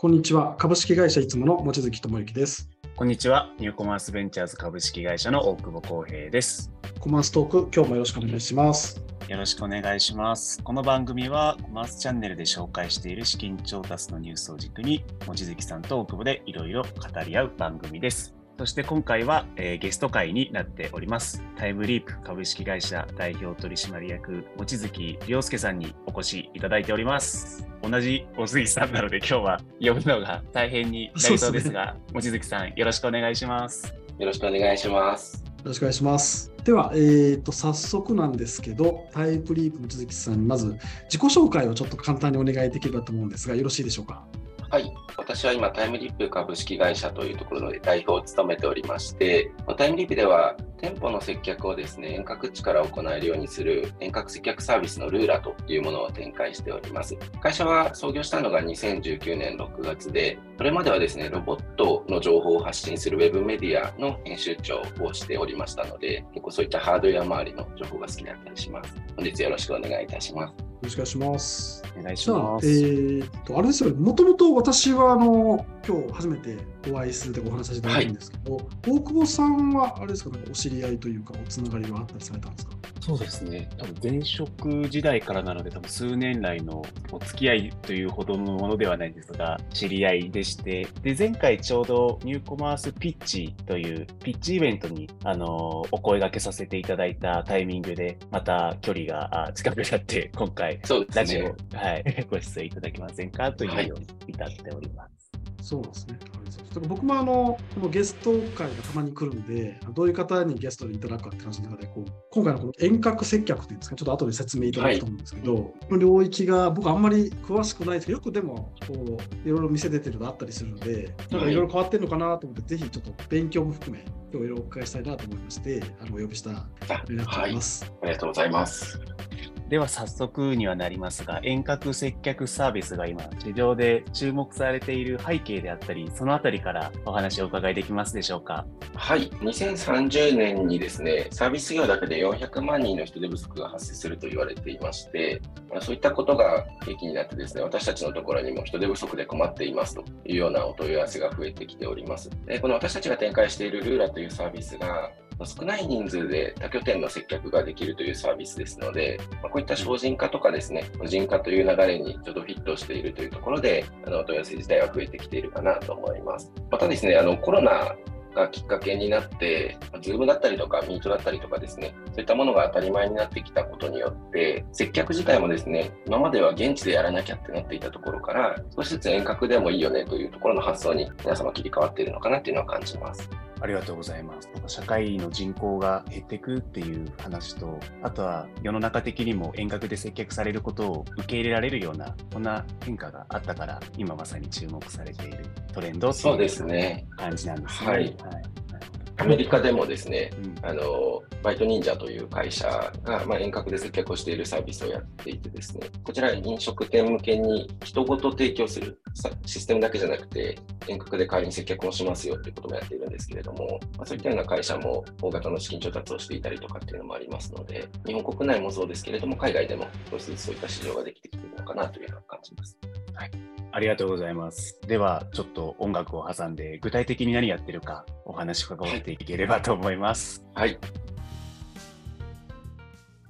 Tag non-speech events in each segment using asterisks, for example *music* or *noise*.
こんにちは。株式会社いつもの望月智之です。こんにちは。ニューコマースベンチャーズ株式会社の大久保康平です。コマーストーク、今日もよろしくお願いします。よろしくお願いします。この番組はコマースチャンネルで紹介している資金調達のニュースを軸に、望月さんと大久保でいろいろ語り合う番組です。そして今回は、えーゲスト会になっております。タイムリープ株式会社代表取締役、望月亮介さんにお越しいただいております。同じ望月さんなので今日は呼ぶのが大変になりそうですが、望月さんよろしくお願いします。よろしくお願いします。よろしくお願いします。では、えー、と早速なんですけど、タイプリープ望月さんにまず自己紹介をちょっと簡単にお願いできればと思うんですが、よろしいでしょうか？はい。私は今、タイムリップ株式会社というところで代表を務めておりまして、タイムリップでは店舗の接客をですね、遠隔地から行えるようにする遠隔接客サービスのルーラというものを展開しております。会社は創業したのが2019年6月で、それまではですね、ロボットの情報を発信するウェブメディアの編集長をしておりましたので、結構そういったハードウェア周りの情報が好きだったりします。本日よろしくお願いいたします。よろしくお願いします。お願いしま、す。えー、と、あれですよね、もともと私はあの今日初めてお会いするでお話しさせていただくんですけど、大久保さんはあれですか、なんかお知り合いというか、おつながりはあったりされたんですか？そうですね。多分前職時代からなので、多分数年来のお付き合いというほどのものではないんですが、知り合いでして、で、前回ちょうどニューコマースピッチというピッチイベントに、あの、お声掛けさせていただいたタイミングで、また距離があ近くなって、今回、そうですラジオ、ね。はい、*laughs* ご出演いただけませんか？というように至っております。そうですね。ありがと僕もあのこのゲスト会がたまに来るんで、どういう方にゲストでいただくかって話の中で、こう今回のこの遠隔接客っていうんですか、ちょっと後で説明いただくと思うんですけど、この領域が僕あんまり詳しくないですけど、よくでもこういろいろ店出てるのあったりするので、なんかいろいろ変わってるのかなと思って、ぜひちょっと勉強も含め、今日いろいろお伺いしたいなと思いまして、あのお呼びしたあになっております。ありがとうございます。では早速にはなりますが、遠隔接客サービスが今、市場で注目されている背景であったり、そのあたりからお話をお伺いできますでしょうか？はい、2030年にですね、サービス業だけで400万人の人手不足が発生すると言われていまして、まそういったことが契機になってですね、私たちのところにも人手不足で困っていますというようなお問い合わせが増えてきております。でこの私たちが展開しているルーラというサービスが、少ない人数で多拠点の接客ができるというサービスですので、まこういった省人化とかですね、個人化という流れにちょっとフィットしているというところで、あのお問い合わせ自体は増えてきているかなと思います。またですね、あのコロナがきっかけになって、Zoom だったりとか、ミートだったりとかですね、そういったものが当たり前になってきたことによって、接客自体もですね、今までは現地でやらなきゃってなっていたところから、少しずつ遠隔でもいいよねというところの発想に皆様切り替わっているのかなっていうのは感じます。ありがとうございます。社会の人口が減っていくっていう話と、あとは世の中的にも遠隔で接客されることを受け入れられるような、こんな変化があったから、今まさに注目されているトレンドってそうでいうすね。感じなんですね。はいアメリカでもですね、うんあのバイト忍者という会社が、まあ、遠隔で接客をしているサービスをやっていてですね、こちら飲食店向けに人ごと提供するさシステムだけじゃなくて、遠隔で代わりに接客もしますよということもやっているんですけれども、まあ、そういったような会社も大型の資金調達をしていたりとかっていうのもありますので、日本国内もそうですけれども、海外でも少しずつそういった市場ができてきているのかなというような感じます。ありがとうございます。では、ちょっと音楽を挟んで、具体的に何やってるかお話伺っていければと思います。はい、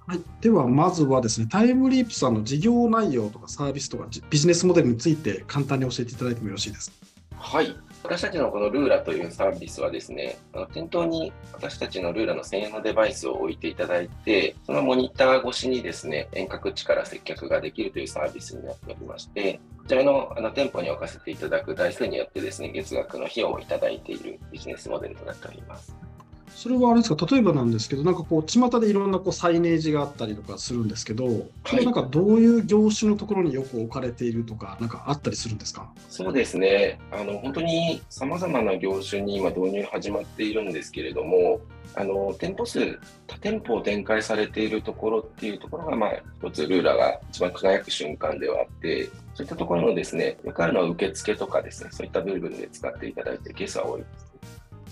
はい、ではまずはですね、タイムリープさんの事業内容とかサービスとかじビジネスモデルについて簡単に教えていただいてもよろしいですか？はい。私たちのこのルーラというサービスはですね、あの店頭に私たちのルーラの専用のデバイスを置いていただいて、そのモニター越しにですね、遠隔地から接客ができるというサービスになっておりまして、こちらのあの店舗に置かせていただく台数によってですね、月額の費用をいただいているビジネスモデルとなっております。それはあれですか、例えばなんですけど、なんかこう、巷でいろんなこうサイネージがあったりとかするんですけど、それなんかどういう業種のところによく置かれているとか、なんかあったりするんですか？そうですね、あの本当にさまざまな業種に今、導入始まっているんですけれども、あの店舗数、多店舗を展開されているところっていうところが、まあ、一つルーラーが一番輝く瞬間ではあって、そういったところのですね、よくあるのは受付とかですね、そういった部分で使っていただいているケースは多いです。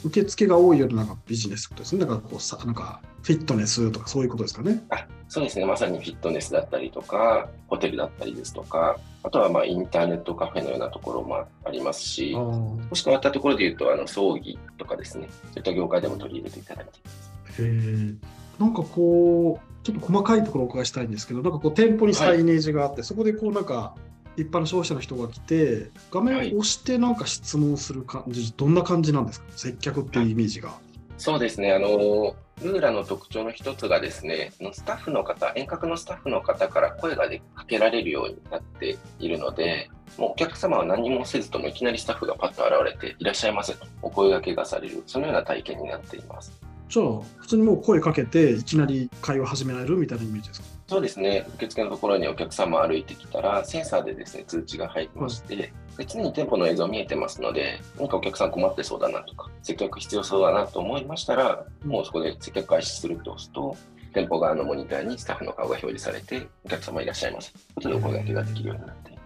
受付が多いようななんかビジネスですね。なんかこうさ、なんかフィットネスとかそういうことですかね。あそうですね、まさにフィットネスだったりとか、ホテルだったりですとか、あとはまあインターネットカフェのようなところもありますし、もし変わったところで言うと、あの葬儀とかですね、そういった業界でも取り入れていただいています。へなんかこう、ちょっと細かいところをお伺いしたいんですけど、なんかこう店舗にサイネージがあって、はい、そこでこうなんか一般の消費者の人が来て、画面を押してなんか質問する感じ、はい、どんな感じなんですか、接客っていうイメージが。そうですね、あのルーラの特徴の一つがですね、スタッフの方、遠隔のスタッフの方から声がかけられるようになっているので、もうお客様は何もせずともいきなりスタッフがパッと現れて、いらっしゃいませとお声がけがされる、そのような体験になっています。じゃあ、普通にもう声かけて、いきなり会話始められるみたいなイメージですか？そうですね、受付のところにお客様歩いてきたら、センサーでですね通知が入りまして、で常に店舗の映像見えてますので、何かお客さん困ってそうだなとか、接客必要そうだなと思いましたら、もうそこで接客開始すると押すと、店舗側のモニターにスタッフの顔が表示されて、お客様いらっしゃいますということでお声掛けができるようになって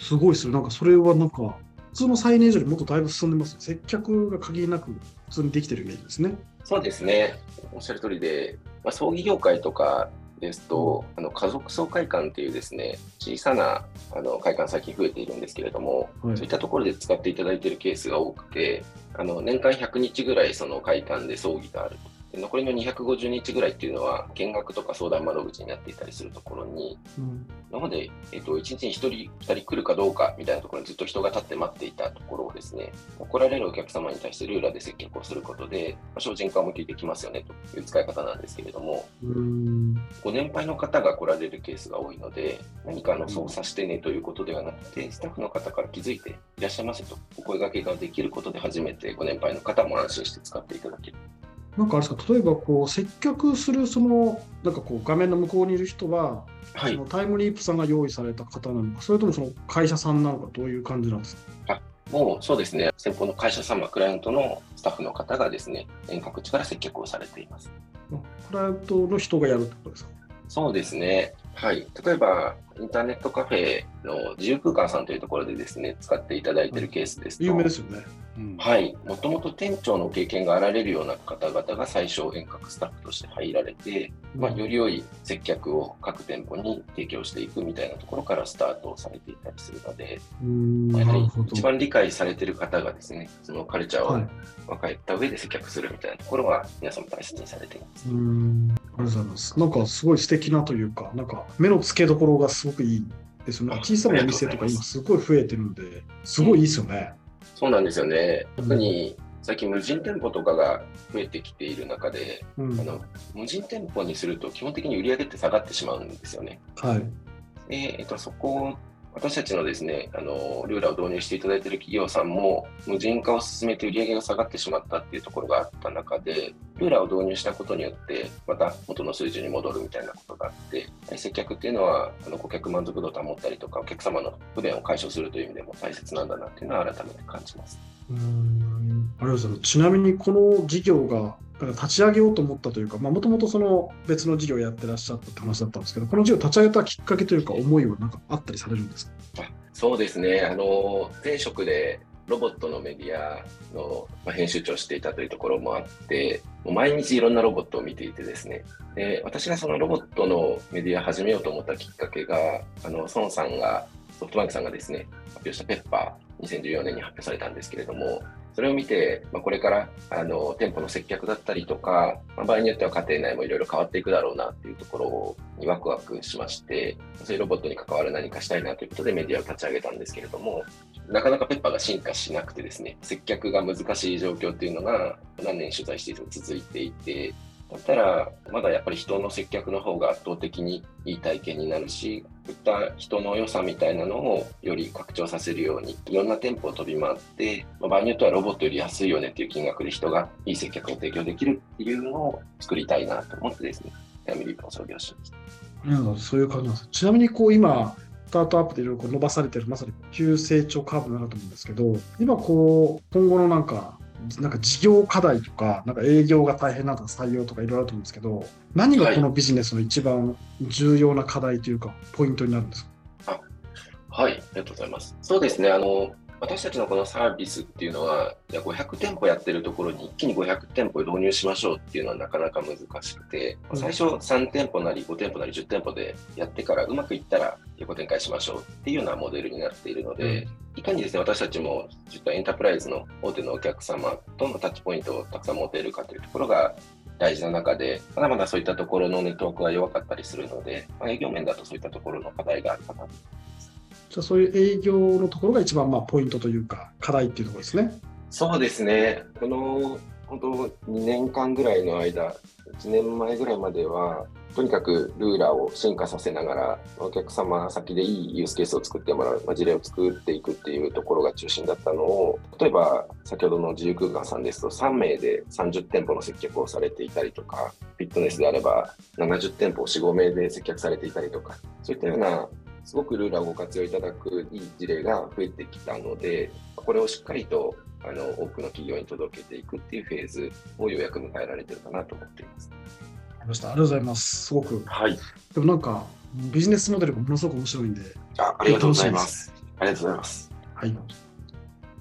すごいですよ、なんかそれはなんか、普通のサイネージよりもっとだいぶ進んでます。接客が限りなく普通にできてるイメージですね。そうですね。おっしゃる通りで、まあ、葬儀業界とかですと、あの家族総会館っていうですね、小さなあの会館最近増えているんですけれども、はい、そういったところで使っていただいているケースが多くて、あの年間100日ぐらいその会館で葬儀があると。残りの250日ぐらいっていうのは見学とか相談窓口になっていたりするところに、うん、今まで、えっと、1日に1人、2人来るかどうかみたいなところにずっと人が立って待っていたところをですね、来られるお客様に対してルーラーで接客をすることで、まあ、精進化を向けてきますよねという使い方なんですけれども、ご年配の方が来られるケースが多いので、何かの操作してねということではなくて、スタッフの方から気づいていらっしゃいませとお声がけができることで初めてご年配の方も安心して使っていただける。なんかあれですか、例えばこう接客するそのなんかこう画面の向こうにいる人は、はい、そのタイムリープさんが用意された方なのか、それともその会社さんなのか、どういう感じなんですか？あもうそうですね、先方の会社様、クライアントのスタッフの方がですね、遠隔地から接客をされています。クライアントの人がやるってことですか？そうですね。はい。例えば、インターネットカフェの自由空間さんというところでですね、使っていただいているケースですと、有名ですよね。うん、はい。もともと店長の経験があられるような方々が最初遠隔スタッフとして入られて、うん、まあ、より良い接客を各店舗に提供していくみたいなところからスタートをされていたりするので、まあ、やはり一番理解されている方がですね、そのカルチャーを分かった上で接客するみたいなところは皆さん大切にされています。うんありがとうございます。なんかすごい素敵なというか、なんか目の付けどころがすごくいいですよね。小さなお店とか今すごい増えてるんで、すごいいいですよね。そうなんですよね。特に最近無人店舗とかが増えてきている中で、うん、あの無人店舗にすると基本的に売り上げって下がってしまうんですよね。はい。で、えっと、そこ私たちのですね、あの、ルーラーを導入していただいている企業さんも、無人化を進めて売り上げが下がってしまったっていうところがあった中で、ルーラーを導入したことによって、また元の水準に戻るみたいなことがあって、接客っていうのは、あの顧客満足度を保ったりとか、お客様の不便を解消するという意味でも大切なんだなっていうのは改めて感じます。うんありがとうございます。ちなみにこの事業が立ち上げようと思ったというか、もともとその別の事業をやってらっしゃったって話だったんですけど、この事業を立ち上げたきっかけというか、思いはなんかあったりされるんですか？そうですね、あの前職でロボットのメディアの編集長をしていたというところもあって、毎日いろんなロボットを見ていてですね、で私がそのロボットのメディアを始めようと思ったきっかけが、あの孫さんが、ソフトバンクさんがですね、発表したペッパー、2014年に発表されたんですけれども、それを見て、まあ、これからあの店舗の接客だったりとか、まあ、場合によっては家庭内もいろいろ変わっていくだろうなっていうところにワクワクしまして、そういうロボットに関わる何かしたいなということでメディアを立ち上げたんですけれども、なかなかペッパーが進化しなくてですね、接客が難しい状況っていうのが何年取材していても続いていて、だったら、まだやっぱり人の接客の方が圧倒的にいい体験になるし、こういった人の良さみたいなのをより拡張させるように、いろんな店舗を飛び回って、まあ、場合によってはロボットより安いよねっていう金額で人がいい接客を提供できるっていうのを作りたいなと思ってですね、タイムリープを創業しました。そういう感じなんです。ちなみにこう今、スタートアップでいろいろ伸ばされてる、まさに急成長カーブになると思うんですけど、今こう、今後のなんかなんか事業課題とか、なんか営業が大変なとか採用とかいろいろあると思うんですけど、何がこのビジネスの一番重要な課題というか、ポイントになるんですか、はい、ありがとうございます。そうですね、あの私たちのこのサービスっていうのは、じゃあ500店舗やってるところに一気に500店舗導入しましょうっていうのはなかなか難しくて、最初3店舗なり5店舗なり10店舗でやってからうまくいったら横展開しましょうっていうようなモデルになっているので、いかにですね、私たちも実はエンタープライズの大手のお客様とのタッチポイントをたくさん持てるかというところが大事な中で、まだまだそういったところのネットワークが弱かったりするので、まあ、営業面だとそういったところの課題があるかなとじゃそういう営業のところが一番まあポイントというか、課題っていうところですね。そうですね。この本当2年間ぐらいの間、1年前ぐらいまでは、とにかくルーラーを進化させながら、お客様先でいいユースケースを作ってもらう、まあ、事例を作っていくっていうところが中心だったのを、例えば先ほどの自由空間さんですと、3名で30店舗の接客をされていたりとか、フィットネスであれば70店舗4、5名で接客されていたりとか、そういったようなすごくルーラーをご活用いただくいい事例が増えてきたので、これをしっかりとあの多くの企業に届けていくっていうフェーズをようやく迎えられてるかなと思っています。ありました。ありがとうございます。すごく。はい。でもなんか、ビジネスモデルがものすごく面白いんで。あありがとうございます。ありがとうございます。はい。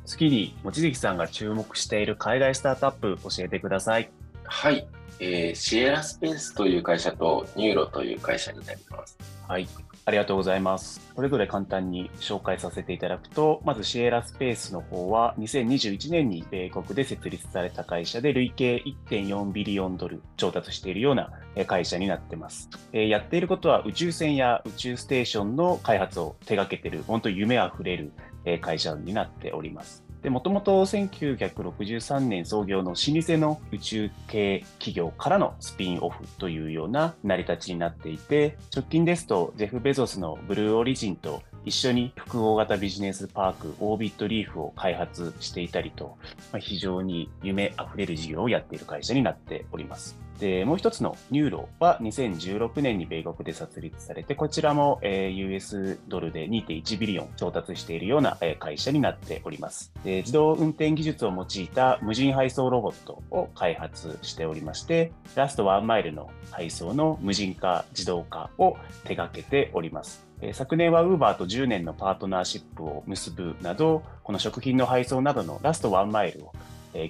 次に、望月さんが注目している海外スタートアップ教えてください。はい。えー、シエラスペースという会社とニューロという会社になります。はい。ありがとうございます。それぞれ簡単に紹介させていただくと、まずシエラスペースの方は2021年に米国で設立された会社で累計1.4 billion ドル調達しているような会社になってます。やっていることは宇宙船や宇宙ステーションの開発を手掛けている、本当夢あふれる会社になっております。で、もともと1963年創業の老舗の宇宙系企業からのスピンオフというような成り立ちになっていて、直近ですとジェフ・ベゾスのブルーオリジンと一緒に複合型ビジネスパークオービットリーフを開発していたりと、まあ、非常に夢あふれる事業をやっている会社になっております。で、もう一つのニューロは2016年に米国で設立されて、こちらも、US ドルで2.1 billion 調達しているような、会社になっておりますで。自動運転技術を用いた無人配送ロボットを開発しておりまして、ラストワンマイルの配送の無人化、自動化を手掛けております。昨年は Uber と10年のパートナーシップを結ぶなど、この食品の配送などのラストワンマイルを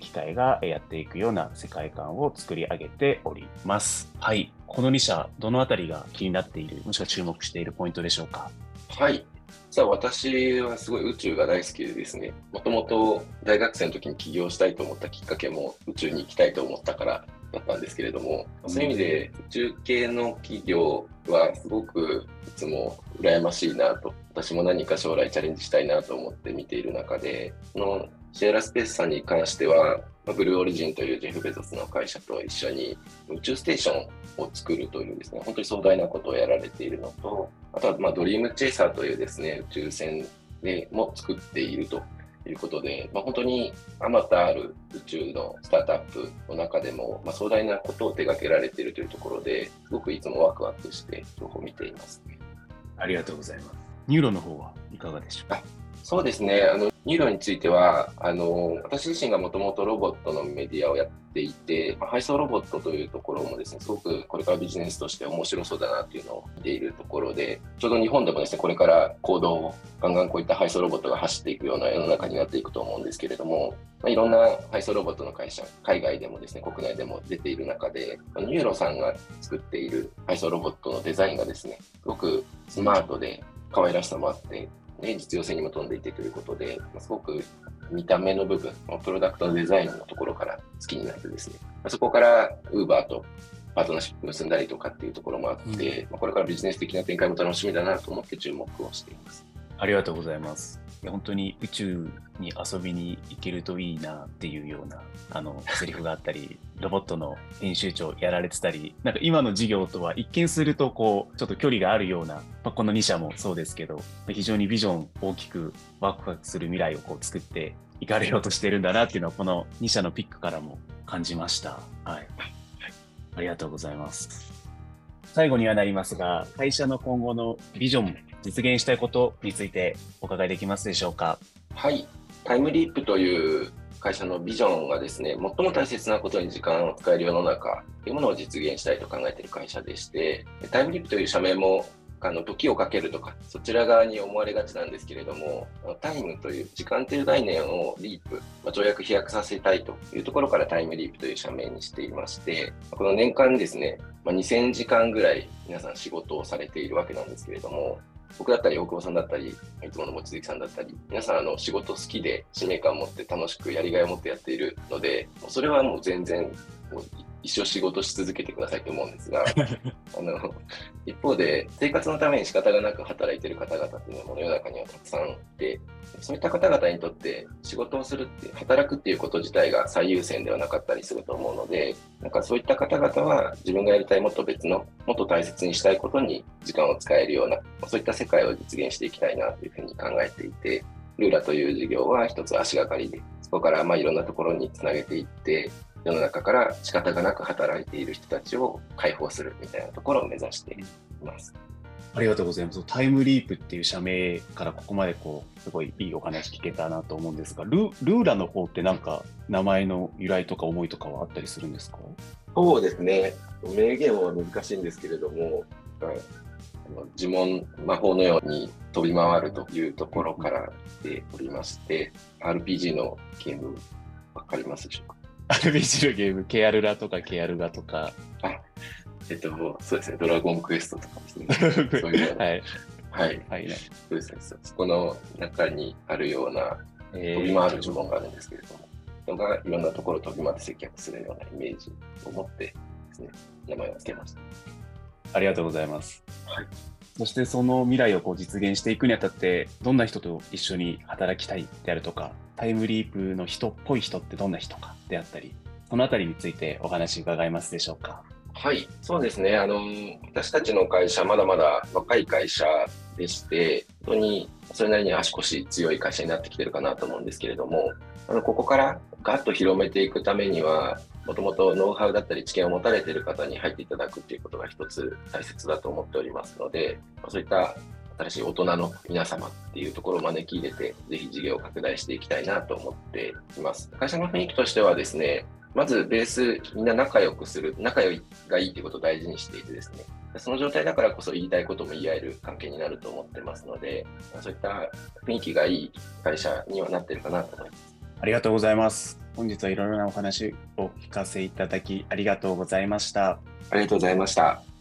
機械がやっていくような世界観を作り上げております。はい。この2社、どのあたりが気になっている、もしくは注目しているポイントでしょうか？はい。実は私はすごい宇宙が大好きでですね、もともと大学生の時に起業したいと思ったきっかけも宇宙に行きたいと思ったからだったんですけれども、そういう意味で宇宙系の企業はすごくいつも羨ましいなと、私も何か将来チャレンジしたいなと思って見ている中で、このシェアラスペースさんに関しては、ブルーオリジンというジェフ・ベゾスの会社と一緒に宇宙ステーションを作るというですね、本当に壮大なことをやられているのと、あとはまあドリームチェイサーというですね、宇宙船でも作っているということで、まあ、本当にあまたある宇宙のスタートアップの中でも、まあ、壮大なことを手掛けられているというところで、すごくいつもワクワクして情報を見ています、ね。ありがとうございます。Nuro の方はいかがでしょうか？そうですね。あの、 Nuro については、あの、私自身がもともとロボットのメディアをやっていて、まあ、配送ロボットというところもですね、すごくこれからビジネスとして面白そうだなっていうのを見ているところで、ちょうど日本でもですね、これから公道をガンガンこういった配送ロボットが走っていくような世の中になっていくと思うんですけれども、まあ、いろんな配送ロボットの会社、海外でもですね、国内でも出ている中で、 Nuro さんが作っている配送ロボットのデザインがですね、すごくスマートで可愛らしさもあって、ね、実用性にも富んでいてということで、すごく見た目の部分、プロダクトのデザインのところから好きになってですね、そこから Uber とパートナーシップ結んだりとかっていうところもあって、うん、これからビジネス的な展開も楽しみだなと思って注目をしています。ありがとうございます。本当に宇宙に遊びに行けるといいなっていうようなあのセリフがあったり、*laughs* ロボットの編集長やられてたり、なんか今の事業とは一見するとこうちょっと距離があるような、まあ、この2社もそうですけど、非常にビジョン大きくワクワクする未来をこう作っていかれようとしてるんだなっていうのはこの2社のピックからも感じました。はい。ありがとうございます。最後にはなりますが、会社の今後のビジョン、実現したいことについてお伺いできますでしょうか？はい。タイムリープという会社のビジョンがですね、最も大切なことに時間を使える世の中というものを実現したいと考えている会社でして、タイムリープという社名もあの時をかけるとか、そちら側に思われがちなんですけれども、タイムという時間という概念をリープ、まあ、跳躍飛躍させたいというところからタイムリープという社名にしていまして、この年間ですね、まあ、2000時間ぐらい皆さん仕事をされているわけなんですけれども、僕だったり、大久保さんだったり、いつもの望月さんだったり、皆さんあの仕事好きで使命感を持って楽しくやりがいを持ってやっているので、それはもう全然もう一生仕事し続けてくださいと思うんですが *laughs* あの一方で生活のために仕方がなく働いている方々っていうのも世の中にはたくさんいてそういった方々にとって仕事をするって働くっていうこと自体が最優先ではなかったりすると思うのでなんかそういった方々は自分がやりたいもっと別のもっと大切にしたいことに時間を使えるようなそういった世界を実現していきたいなというふうに考えていてルーラという事業は一つ足がかりでそこからまあいろんなところにつなげていって世の中から仕方がなく働いている人たちを解放するみたいなところを目指しています。ありがとうございます。タイムリープっていう社名からここまでこう、すごいいいお話聞けたなと思うんですが、ルルーラの方ってなんか名前の由来とか思いとかはあったりするんですか？そうですね。名言は難しいんですけれども、呪文、魔法のように飛び回るというところからでおりまして、RPG のゲーム、わかりますでしょうか？RPG のゲーム、ケアルラとかケアルガとか。あ、えっと、そうですね、ドラゴンクエストとかですね。*laughs* そういうはい。はい。はい、そうですね、そこの中にあるような、飛び回る呪文があるんですけれども、人がいろんなところを飛び回って接客するようなイメージを持ってですね、名前を付けました。ありがとうございます。はい。そしてその未来をこう実現していくにあたって、どんな人と一緒に働きたいであるとか、タイムリープの人っぽい人ってどんな人かであったり、そのあたりについてお話伺えますでしょうか？はい、そうですね。あの、私たちの会社、まだまだ若い会社でして、本当にそれなりに足腰強い会社になってきてるかなと思うんですけれども、あのここからガッと広めていくためには、もともとノウハウだったり知見を持たれている方に入っていただくっていうことが一つ大切だと思っておりますので、そういった新しい大人の皆様っていうところを招き入れて、ぜひ事業を拡大していきたいなと思っています。会社の雰囲気としてはですね、まずベース、みんな仲良くする、仲良いがいいということを大事にしていてですね、その状態だからこそ言いたいことも言い合える関係になると思ってますので、そういった雰囲気がいい会社にはなってるかなと思います。ありがとうございます。本日はいろいろなお話を聞かせいただきありがとうございました。ありがとうございました。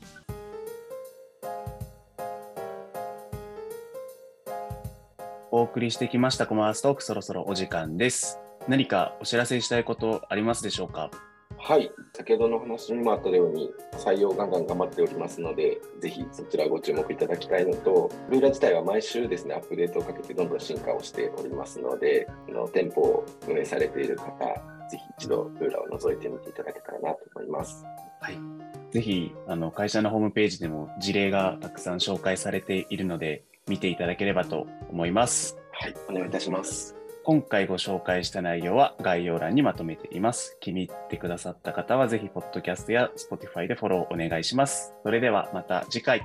お送りしてきましたコマーストークそろそろお時間です。何かお知らせしたいことありますでしょうか？はい、先ほどの話にもあったように、採用ガンガン頑張っておりますので、ぜひそちらご注目いただきたいのと、ルーラ自体は毎週ですね、アップデートをかけてどんどん進化をしておりますので、の店舗を運営されている方、ぜひ一度ルーラを覗いてみていただけたらなと思います。はい。ぜひ、あの、会社のホームページでも事例がたくさん紹介されているので、見ていただければと思います。はい、お願いいたします。今回ご紹介した内容は概要欄にまとめています。気に入ってくださった方はぜひ、ポッドキャストや Spotify でフォローお願いします。それではまた次回。